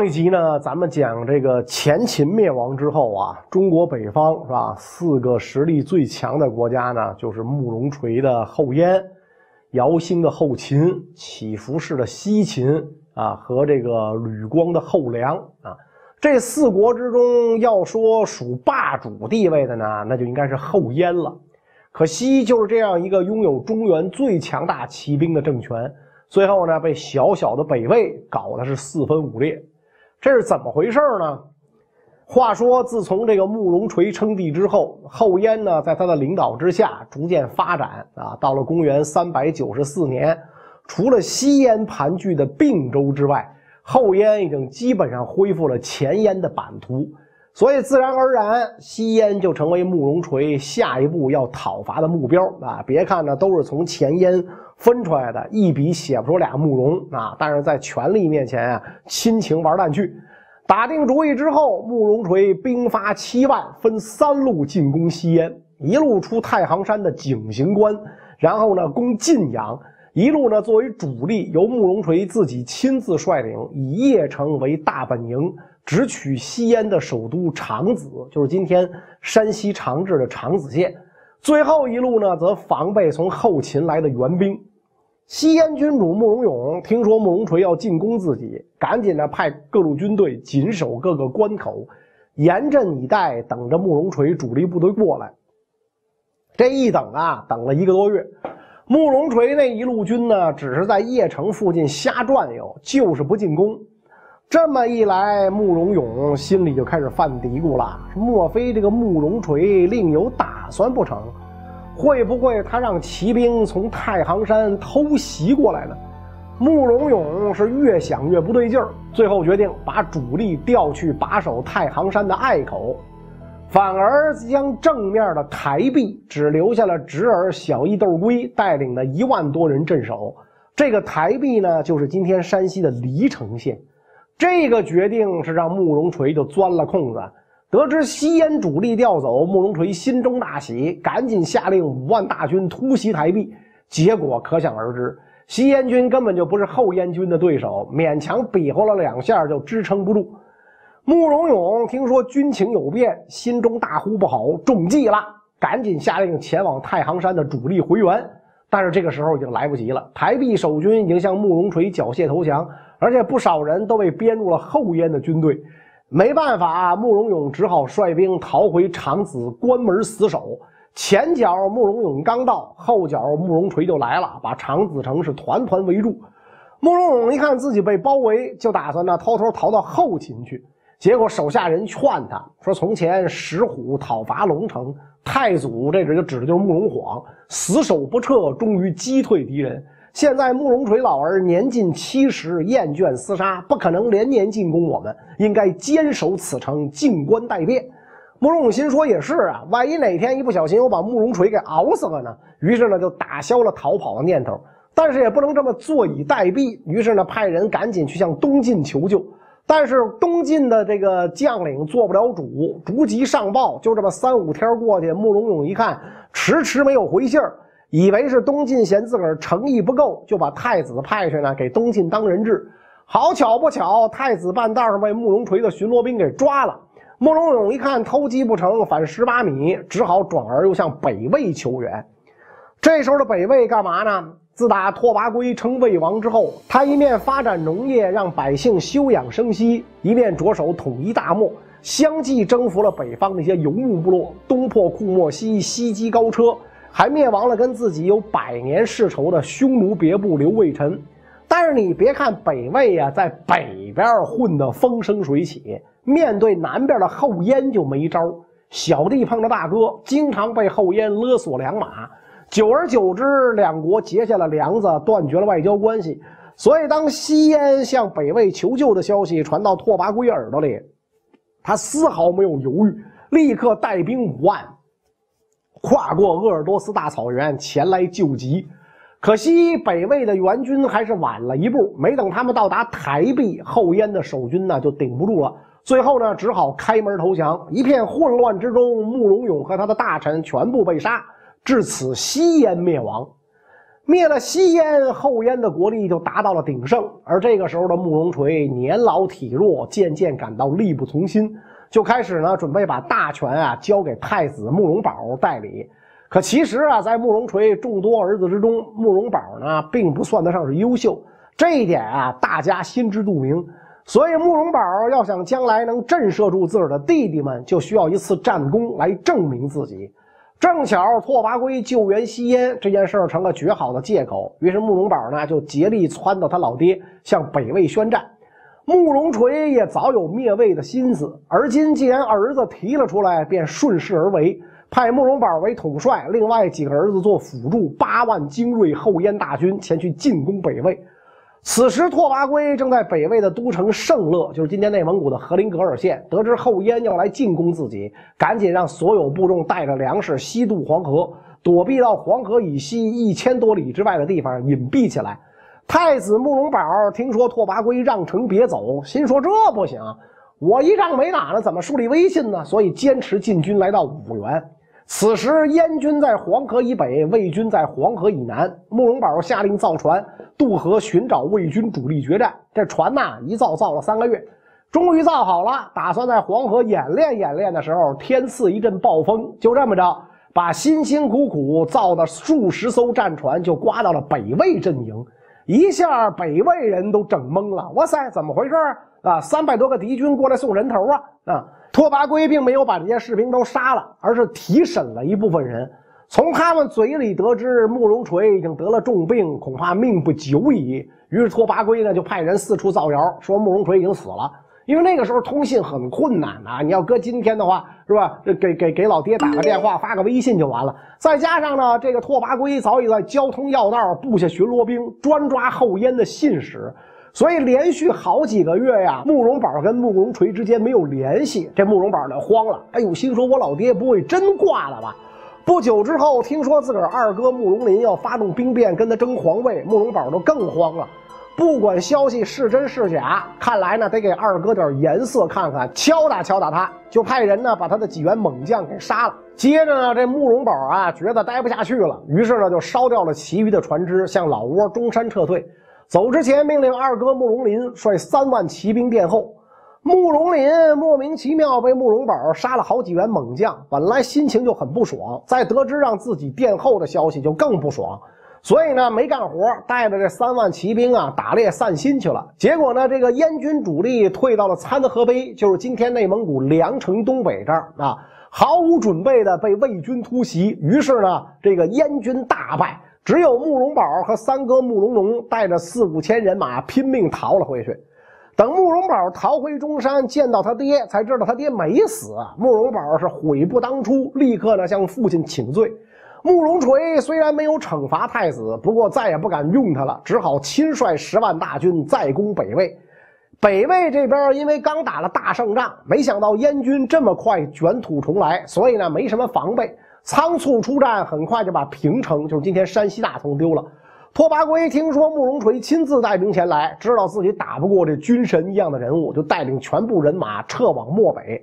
上一集呢，咱们讲这个前秦灭亡之后啊，中国北方是吧？四个实力最强的国家呢，就是慕容垂的后燕、姚兴的后秦、乞伏氏的西秦啊，和这个吕光的后梁啊。这四国之中，要说属霸主地位的呢，那就应该是后燕了。可惜就是这样一个拥有中原最强大骑兵的政权。最后呢，被小小的北魏搞的是四分五裂，这是怎么回事呢？话说，自从这个慕容垂称帝之后，后燕呢，在他的领导之下逐渐发展啊。到了公元三百九十四年，除了西燕盘踞的并州之外，后燕已经基本上恢复了前燕的版图，所以自然而然，西燕就成为慕容垂下一步要讨伐的目标啊。别看呢，都是从前燕。分出来的一笔写不出俩慕容啊，但是在权力面前啊，亲情玩烂去。打定主意之后，慕容垂兵发七万，分三路进攻西燕，一路出太行山的井陉关，然后呢攻晋阳，一路呢作为主力，由慕容垂自己亲自率领，以邺城为大本营，直取西燕的首都长子，就是今天山西长治的长子县。最后一路呢，则防备从后秦来的援兵。西燕君主慕容永听说慕容垂要进攻自己，赶紧呢派各路军队紧守各个关口，严阵以待，等着慕容垂主力部队过来。这一等啊，等了一个多月，慕容垂那一路军呢，只是在邺城附近瞎转悠，就是不进攻。这么一来，慕容永心里就开始犯嘀咕了：莫非这个慕容垂另有打算不成？会不会他让骑兵从太行山偷袭过来呢？慕容永是越想越不对劲儿，最后决定把主力调去把守太行山的隘口，反而将正面的台壁只留下了侄儿小义豆归带领的一万多人镇守。这个台壁呢，就是今天山西的黎城县。这个决定是让慕容垂就钻了空子。得知西燕主力调走，慕容垂心中大喜，赶紧下令五万大军突袭台壁。结果可想而知，西燕军根本就不是后燕军的对手，勉强比划了两下就支撑不住。慕容永听说军情有变，心中大呼不好，中计了，赶紧下令前往太行山的主力回援。但是这个时候已经来不及了，台壁守军已经向慕容垂缴械投降，而且不少人都被编入了后燕的军队。没办法，慕容永只好率兵逃回长子关门死守。前脚慕容永刚到，后脚慕容垂就来了，把长子城是团团围住。慕容永一看自己被包围，就打算呢偷偷逃到后秦去。结果手下人劝他说：“从前石虎讨伐龙城，太祖这就指的就是慕容晃，死守不撤，终于击退敌人。”现在慕容垂老儿年近七十，厌倦厮杀，不可能连年进攻我们，应该坚守此城，静观待变。慕容永心说也是啊，万一哪天一不小心我把慕容垂给熬死了呢？于是呢就打消了逃跑的念头，但是也不能这么坐以待毙，于是呢派人赶紧去向东晋求救。但是东晋的这个将领做不了主，逐级上报，就这么三五天过去，慕容永一看迟迟没有回信儿。以为是东晋嫌自个儿诚意不够，就把太子派去呢，给东晋当人质。好巧不巧，太子半道上被慕容垂的巡逻兵给抓了。慕容永一看偷鸡不成反蚀把米，只好转而又向北魏求援。这时候的北魏干嘛呢？自打拓跋圭称魏王之后，他一面发展农业，让百姓休养生息，一面着手统一大漠，相继征服了北方那些游牧部落，东破库莫西，西击高车。还灭亡了跟自己有百年世仇的匈奴别部刘卫臣，但是你别看北魏呀，在北边混得风生水起，面对南边的后燕就没招。小弟碰着大哥，经常被后燕勒索粮马，久而久之，两国结下了梁子，断绝了外交关系。所以，当西燕向北魏求救的消息传到拓跋圭耳朵里，他丝毫没有犹豫，立刻带兵五万。跨过鄂尔多斯大草原前来救急，可惜北魏的援军还是晚了一步。没等他们到达台壁，后燕的守军呢就顶不住了。最后呢，只好开门投降。一片混乱之中，慕容永和他的大臣全部被杀，至此西燕灭亡。灭了西燕，后燕的国力就达到了鼎盛。而这个时候的慕容垂年老体弱，渐渐感到力不从心，就开始呢准备把大权啊交给太子慕容宝代理。可其实啊，在慕容垂众多儿子之中，慕容宝呢并不算得上是优秀，这一点啊大家心知肚明。所以慕容宝要想将来能震慑住自个儿的弟弟们，就需要一次战功来证明自己。正巧拓跋圭救援西燕这件事儿成了绝好的借口，于是慕容宝呢就竭力撺掇他老爹向北魏宣战。慕容垂也早有灭魏的心思，而今既然儿子提了出来，便顺势而为，派慕容宝为统帅，另外几个儿子做辅助，八万精锐后燕大军前去进攻北魏。此时，拓跋圭正在北魏的都城盛乐，就是今天内蒙古的和林格尔县。得知后燕要来进攻自己，赶紧让所有部众带着粮食西渡黄河，躲避到黄河以西一千多里之外的地方隐蔽起来。太子慕容宝听说拓跋圭让城别走，心说这不行，我一仗没打呢，怎么树立威信呢？所以坚持进军来到五原。此时，燕军在黄河以北，魏军在黄河以南。慕容宝下令造船渡河，寻找魏军主力决战。这船呐，一造造了三个月，终于造好了。打算在黄河演练演练的时候，天赐一阵暴风，就这么着，把辛辛苦苦造的数十艘战船就刮到了北魏阵营。一下，北魏人都整懵了。哇塞，怎么回事啊？三百多个敌军过来送人头啊！啊！拓跋圭并没有把这些士兵都杀了，而是提审了一部分人。从他们嘴里得知慕容垂已经得了重病，恐怕命不久矣。于是拓跋圭呢就派人四处造谣，说慕容垂已经死了。因为那个时候通信很困难啊，你要搁今天的话，是吧？这给给给老爹打个电话，发个微信就完了。再加上呢，这个拓跋圭早已在交通要道布下巡逻兵，专抓后燕的信使。所以连续好几个月呀，慕容宝跟慕容垂之间没有联系，这慕容宝呢慌了，哎呦，心说我老爹不会真挂了吧？不久之后，听说自个儿二哥慕容林要发动兵变跟他争皇位，慕容宝就更慌了。不管消息是真是假，看来呢得给二哥点颜色看看，敲打敲打他，就派人呢把他的几员猛将给杀了。接着呢，这慕容宝啊觉得待不下去了，于是呢就烧掉了其余的船只，向老挝中山撤退。走之前，命令二哥慕容林率三万骑兵殿后。慕容林莫名其妙被慕容宝杀了好几员猛将，本来心情就很不爽，再得知让自己殿后的消息就更不爽，所以呢没干活，带着这三万骑兵啊打猎散心去了。结果呢，这个燕军主力退到了参合碑，就是今天内蒙古凉城东北这儿啊，毫无准备的被魏军突袭，于是呢，这个燕军大败。只有慕容宝和三哥慕容龙带着四五千人马拼命逃了回去。等慕容宝逃回中山，见到他爹，才知道他爹没死。慕容宝是悔不当初，立刻呢向父亲请罪。慕容垂虽然没有惩罚太子，不过再也不敢用他了，只好亲率十万大军再攻北魏。北魏这边因为刚打了大胜仗，没想到燕军这么快卷土重来，所以呢没什么防备。仓促出战，很快就把平城，就是今天山西大同丢了。拓跋圭听说慕容垂亲自带兵前来，知道自己打不过这军神一样的人物，就带领全部人马撤往漠北。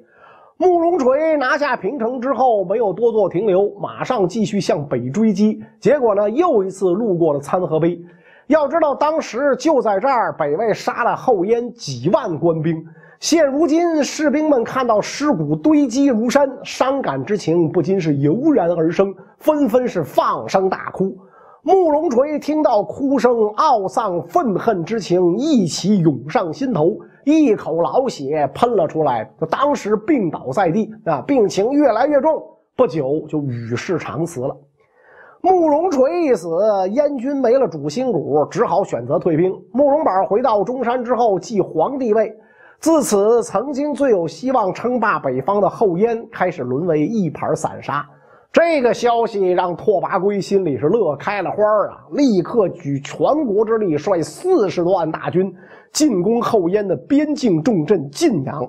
慕容垂拿下平城之后，没有多做停留，马上继续向北追击。结果呢，又一次路过了参合碑。要知道，当时就在这儿，北魏杀了后燕几万官兵。现如今，士兵们看到尸骨堆积如山，伤感之情不禁是油然而生，纷纷是放声大哭。慕容垂听到哭声，懊丧愤恨之情一起涌上心头，一口老血喷了出来，就当时病倒在地啊，病情越来越重，不久就与世长辞了。慕容垂一死，燕军没了主心骨，只好选择退兵。慕容宝回到中山之后，继皇帝位。自此，曾经最有希望称霸北方的后燕，开始沦为一盘散沙。这个消息让拓跋圭心里是乐开了花啊！立刻举全国之力，率四十多万大军进攻后燕的边境重镇晋阳。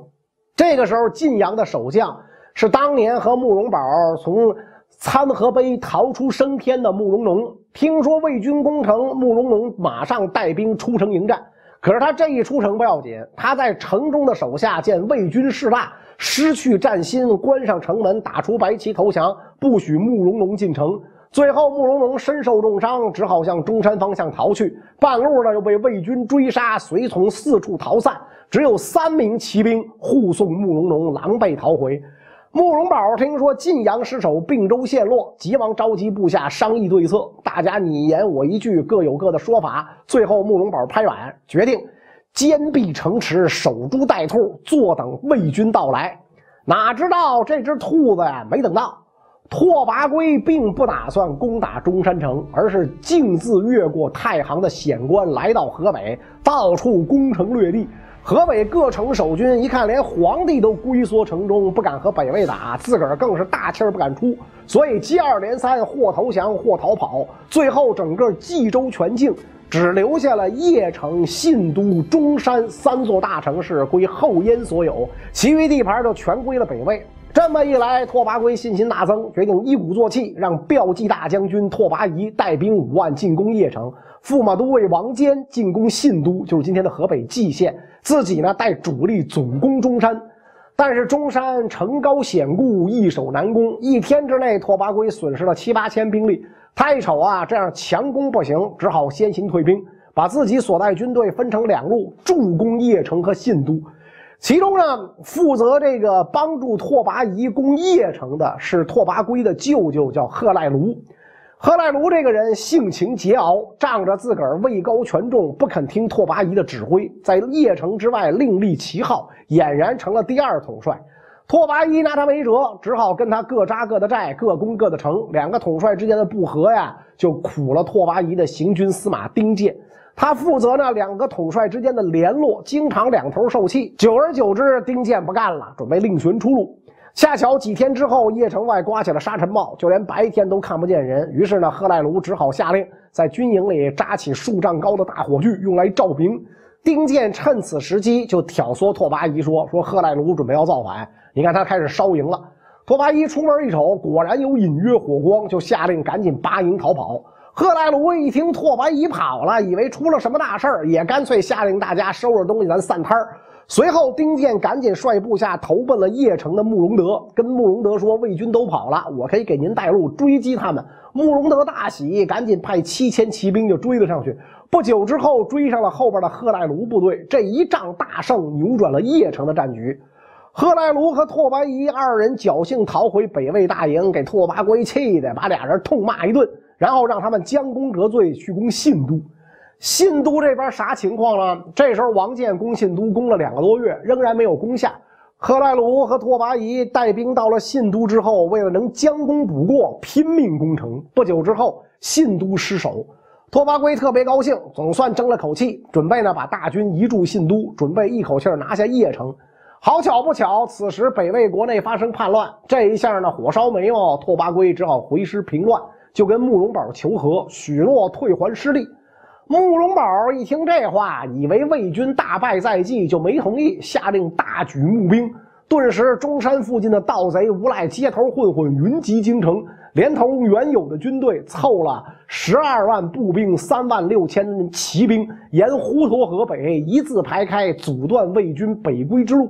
这个时候，晋阳的守将是当年和慕容宝从参合碑逃出升天的慕容龙。听说魏军攻城，慕容龙马上带兵出城迎战。可是他这一出城不要紧，他在城中的手下见魏军势大，失去战心，关上城门，打出白旗投降，不许慕容龙进城。最后慕容荣身受重伤，只好向中山方向逃去。半路呢，又被魏军追杀，随从四处逃散，只有三名骑兵护送慕容荣狼狈逃回。慕容宝听说晋阳失守，并州陷落，急忙召集部下商议对策。大家你言我一句，各有各的说法。最后，慕容宝拍板决定坚壁城池，守株待兔，坐等魏军到来。哪知道这只兔子呀，没等到。拓跋圭并不打算攻打中山城，而是径自越过太行的险关，来到河北，到处攻城略地。河北各城守军一看，连皇帝都龟缩城中，不敢和北魏打，自个儿更是大气儿不敢出，所以接二连三，或投降，或逃跑。最后，整个冀州全境只留下了邺城、信都、中山三座大城市归后燕所有，其余地盘就全归了北魏。这么一来，拓跋圭信心大增，决定一鼓作气，让骠骑大将军拓跋仪带兵五万进攻邺城，驸马都尉王坚进攻信都，就是今天的河北蓟县，自己呢带主力总攻中山。但是中山城高险固，易守难攻，一天之内，拓跋圭损失了七八千兵力。他一瞅啊，这样强攻不行，只好先行退兵，把自己所带军队分成两路，助攻邺城和信都。其中呢，负责这个帮助拓跋仪攻邺城的是拓跋圭的舅舅，叫贺赖卢。贺赖卢这个人性情桀骜，仗着自个儿位高权重，不肯听拓跋仪的指挥，在邺城之外另立旗号，俨然成了第二统帅。拓跋仪拿他没辙，只好跟他各扎各的寨，各攻各的城。两个统帅之间的不和呀，就苦了拓跋仪的行军司马丁健。他负责呢两个统帅之间的联络，经常两头受气。久而久之，丁健不干了，准备另寻出路。恰巧几天之后，邺城外刮起了沙尘暴，就连白天都看不见人。于是呢，贺赖卢只好下令在军营里扎起数丈高的大火炬，用来照明。丁健趁此时机就挑唆拓跋仪说：“说贺赖卢准备要造反，你看他开始烧营了。”拓跋仪出门一瞅，果然有隐约火光，就下令赶紧拔营逃跑。贺赖卢一听拓跋仪跑了，以为出了什么大事儿，也干脆下令大家收拾东西，咱散摊儿。随后，丁健赶紧率部下投奔了邺城的慕容德，跟慕容德说：“魏军都跑了，我可以给您带路追击他们。”慕容德大喜，赶紧派七千骑兵就追了上去。不久之后，追上了后边的贺赖卢部队，这一仗大胜，扭转了邺城的战局。贺赖卢和拓跋仪二人侥幸逃回北魏大营，给拓跋圭气的把俩人痛骂一顿。然后让他们将功折罪，去攻信都。信都这边啥情况呢？这时候王建攻信都攻了两个多月，仍然没有攻下。贺来鲁和拓跋仪带兵到了信都之后，为了能将功补过，拼命攻城。不久之后，信都失守。拓跋圭特别高兴，总算争了口气，准备呢把大军移驻信都，准备一口气拿下邺城。好巧不巧，此时北魏国内发生叛乱，这一下呢火烧眉毛，拓跋圭只好回师平乱。就跟慕容宝求和，许诺退还失利。慕容宝一听这话，以为魏军大败在即，就没同意，下令大举募兵。顿时，中山附近的盗贼、无赖、街头混混云集京城，连同原有的军队，凑了十二万步兵、三万六千骑兵，沿滹沱河北一字排开，阻断魏军北归之路。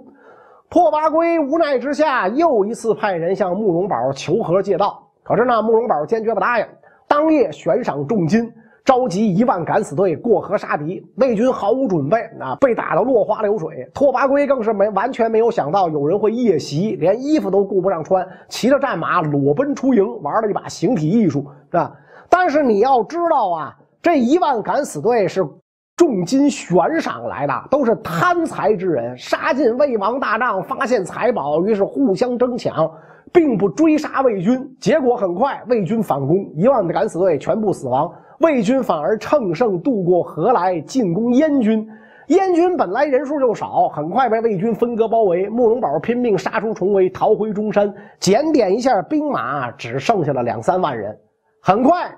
拓跋圭无奈之下，又一次派人向慕容宝求和借道。可是呢，慕容宝坚决不答应。当夜悬赏重金，召集一万敢死队过河杀敌。魏军毫无准备，啊，被打得落花流水。拓跋圭更是没完全没有想到有人会夜袭，连衣服都顾不上穿，骑着战马裸奔出营，玩了一把形体艺术，是吧？但是你要知道啊，这一万敢死队是重金悬赏来的，都是贪财之人，杀进魏王大帐，发现财宝，于是互相争抢。并不追杀魏军，结果很快魏军反攻，一万的敢死队全部死亡，魏军反而乘胜渡过河来进攻燕军。燕军本来人数就少，很快被魏军分割包围。慕容宝拼命杀出重围，逃回中山，检点一下兵马，只剩下了两三万人。很快，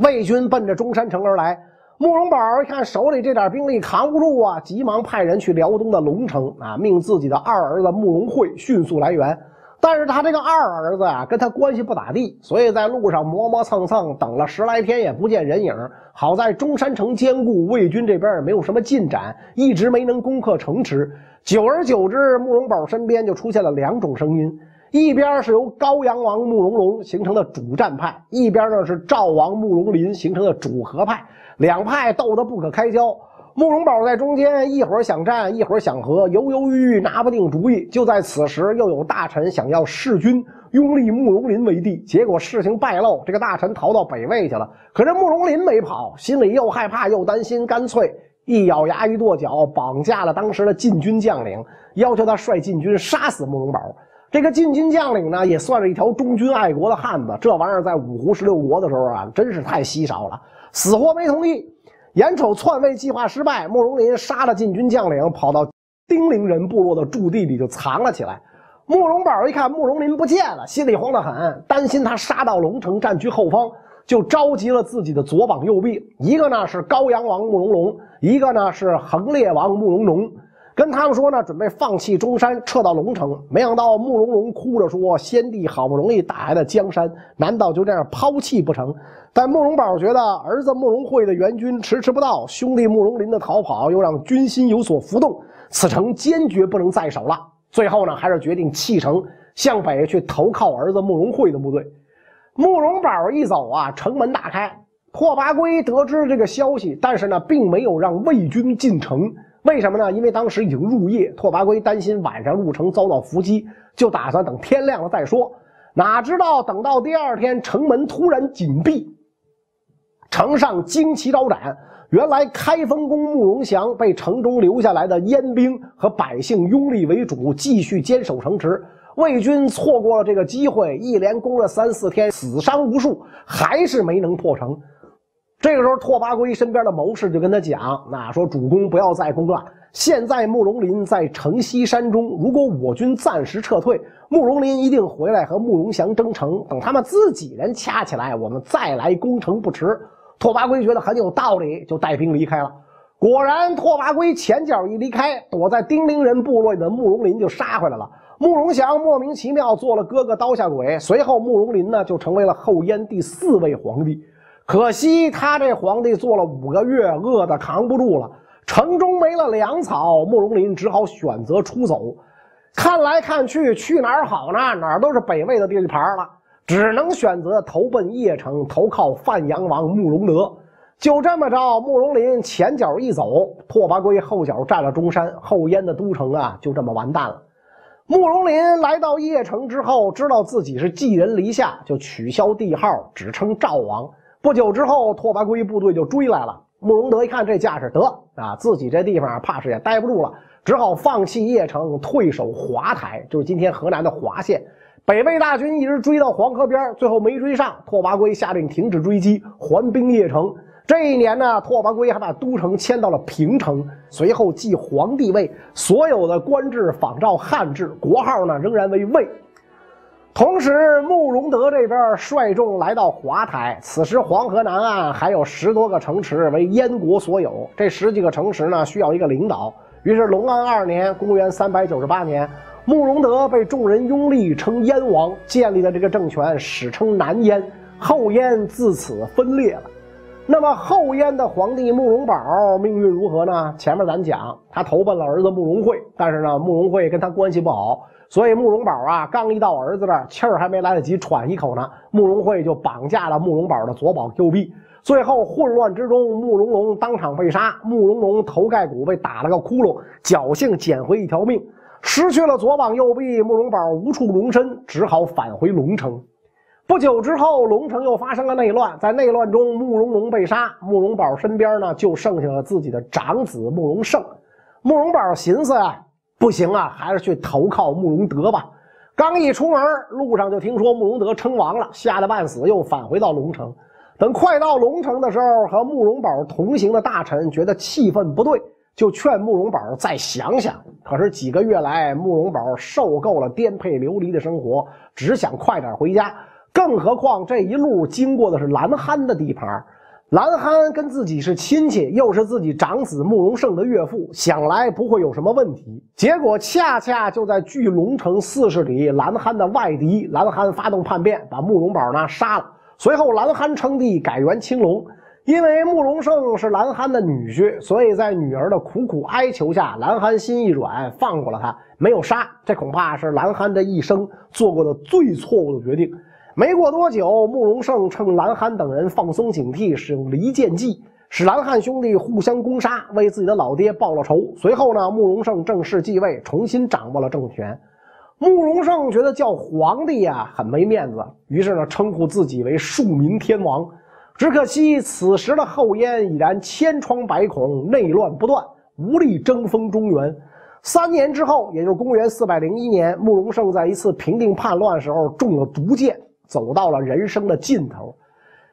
魏军奔着中山城而来。慕容宝一看手里这点兵力扛不住啊，急忙派人去辽东的龙城啊，命自己的二儿子慕容慧迅速来援。但是他这个二儿子啊，跟他关系不咋地，所以在路上磨磨蹭蹭，等了十来天也不见人影。好在中山城坚固，魏军这边也没有什么进展，一直没能攻克城池。久而久之，慕容宝身边就出现了两种声音：一边是由高阳王慕容龙形成的主战派，一边呢是赵王慕容林形成的主和派，两派斗得不可开交。慕容宝在中间，一会儿想战，一会儿想和，犹犹豫豫，拿不定主意。就在此时，又有大臣想要弑君，拥立慕容林为帝。结果事情败露，这个大臣逃到北魏去了。可是慕容林没跑，心里又害怕又担心，干脆一咬牙一跺脚，绑架了当时的禁军将领，要求他率禁军杀死慕容宝。这个禁军将领呢，也算是一条忠君爱国的汉子。这玩意儿在五胡十六国的时候啊，真是太稀少了，死活没同意。眼瞅篡位计划失败，慕容林杀了禁军将领，跑到丁陵人部落的驻地里就藏了起来。慕容宝一看慕容林不见了，心里慌得很，担心他杀到龙城占据后方，就召集了自己的左膀右臂，一个呢是高阳王慕容龙，一个呢是横列王慕容龙，跟他们说呢，准备放弃中山，撤到龙城。没想到慕容龙哭着说：“先帝好不容易打下的江山，难道就这样抛弃不成？”但慕容宝觉得儿子慕容慧的援军迟迟不到，兄弟慕容林的逃跑又让军心有所浮动，此城坚决不能再守了。最后呢，还是决定弃城向北去投靠儿子慕容慧的部队。慕容宝一走啊，城门大开。拓跋圭得知这个消息，但是呢，并没有让魏军进城。为什么呢？因为当时已经入夜，拓跋圭担心晚上入城遭到伏击，就打算等天亮了再说。哪知道等到第二天，城门突然紧闭。城上旌旗招展，原来开封公慕容祥被城中留下来的燕兵和百姓拥立为主，继续坚守城池。魏军错过了这个机会，一连攻了三四天，死伤无数，还是没能破城。这个时候，拓跋圭身边的谋士就跟他讲：“那说主公不要再攻了，现在慕容林在城西山中，如果我军暂时撤退，慕容林一定回来和慕容祥争城。等他们自己人掐起来，我们再来攻城不迟。”拓跋圭觉得很有道理，就带兵离开了。果然，拓跋圭前脚一离开，躲在丁陵人部落里的慕容林就杀回来了。慕容祥莫名其妙做了哥哥刀下鬼，随后慕容林呢就成为了后燕第四位皇帝。可惜他这皇帝做了五个月，饿得扛不住了，城中没了粮草，慕容林只好选择出走。看来看去，去哪儿好呢？哪儿都是北魏的地盘了。只能选择投奔邺城，投靠范阳王慕容德。就这么着，慕容林前脚一走，拓跋圭后脚占了中山，后燕的都城啊，就这么完蛋了。慕容林来到邺城之后，知道自己是寄人篱下，就取消帝号，只称赵王。不久之后，拓跋圭部队就追来了。慕容德一看这架势，得啊，自己这地方怕是也待不住了，只好放弃邺城，退守华台，就是今天河南的滑县。北魏大军一直追到黄河边，最后没追上。拓跋圭下令停止追击，还兵邺城。这一年呢，拓跋圭还把都城迁到了平城，随后继皇帝位，所有的官制仿照汉制，国号呢仍然为魏。同时，慕容德这边率众来到华台，此时黄河南岸还有十多个城池为燕国所有。这十几个城池呢，需要一个领导。于是，隆安二年（公元398年）。慕容德被众人拥立，称燕王，建立的这个政权，史称南燕。后燕自此分裂了。那么后燕的皇帝慕容宝命运如何呢？前面咱讲，他投奔了儿子慕容慧，但是呢，慕容慧跟他关系不好，所以慕容宝啊，刚一到儿子这儿，气儿还没来得及喘一口呢，慕容慧就绑架了慕容宝的左膀右臂。最后混乱之中，慕容龙当场被杀，慕容龙头盖骨被打了个窟窿，侥幸捡回一条命。失去了左膀右臂，慕容宝无处容身，只好返回龙城。不久之后，龙城又发生了内乱，在内乱中，慕容龙被杀，慕容宝身边呢就剩下了自己的长子慕容盛。慕容宝寻思啊，不行啊，还是去投靠慕容德吧。刚一出门，路上就听说慕容德称王了，吓得半死，又返回到龙城。等快到龙城的时候，和慕容宝同行的大臣觉得气氛不对。就劝慕容宝再想想，可是几个月来，慕容宝受够了颠沛流离的生活，只想快点回家。更何况这一路经过的是蓝憨的地盘，蓝憨跟自己是亲戚，又是自己长子慕容盛的岳父，想来不会有什么问题。结果恰恰就在巨龙城四十里，蓝憨的外敌蓝憨发动叛变，把慕容宝呢杀了。随后蓝憨称帝，改元青龙。因为慕容盛是蓝憨的女婿，所以在女儿的苦苦哀求下，蓝憨心一软，放过了他，没有杀。这恐怕是蓝憨这一生做过的最错误的决定。没过多久，慕容盛趁蓝汗等人放松警惕，使用离间计，使蓝汉兄弟互相攻杀，为自己的老爹报了仇。随后呢，慕容盛正式继位，重新掌握了政权。慕容盛觉得叫皇帝呀很没面子，于是呢，称呼自己为庶民天王。只可惜此时的后燕已然千疮百孔，内乱不断，无力争锋中原。三年之后，也就是公元四百零一年，慕容盛在一次平定叛乱时候中了毒箭。走到了人生的尽头，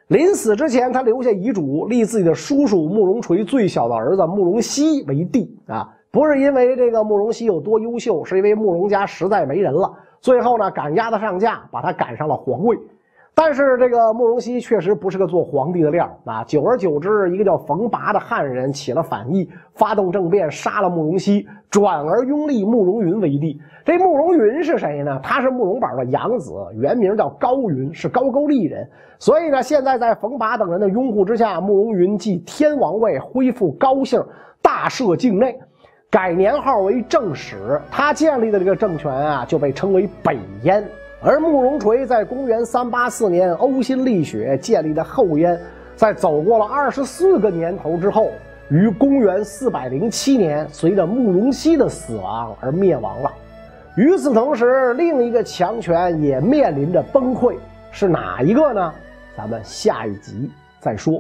临死之前，他留下遗嘱，立自己的叔叔慕容垂最小的儿子慕容熙为帝啊，不是因为这个慕容熙有多优秀，是因为慕容家实在没人了。最后呢，赶鸭子上架，把他赶上了皇位。但是这个慕容熙确实不是个做皇帝的料啊！久而久之，一个叫冯拔的汉人起了反意，发动政变，杀了慕容熙，转而拥立慕容云为帝。这慕容云是谁呢？他是慕容宝的养子，原名叫高云，是高句丽人。所以呢，现在在冯拔等人的拥护之下，慕容云继天王位，恢复高姓，大赦境内，改年号为正始。他建立的这个政权啊，就被称为北燕。而慕容垂在公元三八四年呕心沥血建立的后燕，在走过了二十四个年头之后，于公元四百零七年，随着慕容熙的死亡而灭亡了。与此同时，另一个强权也面临着崩溃，是哪一个呢？咱们下一集再说。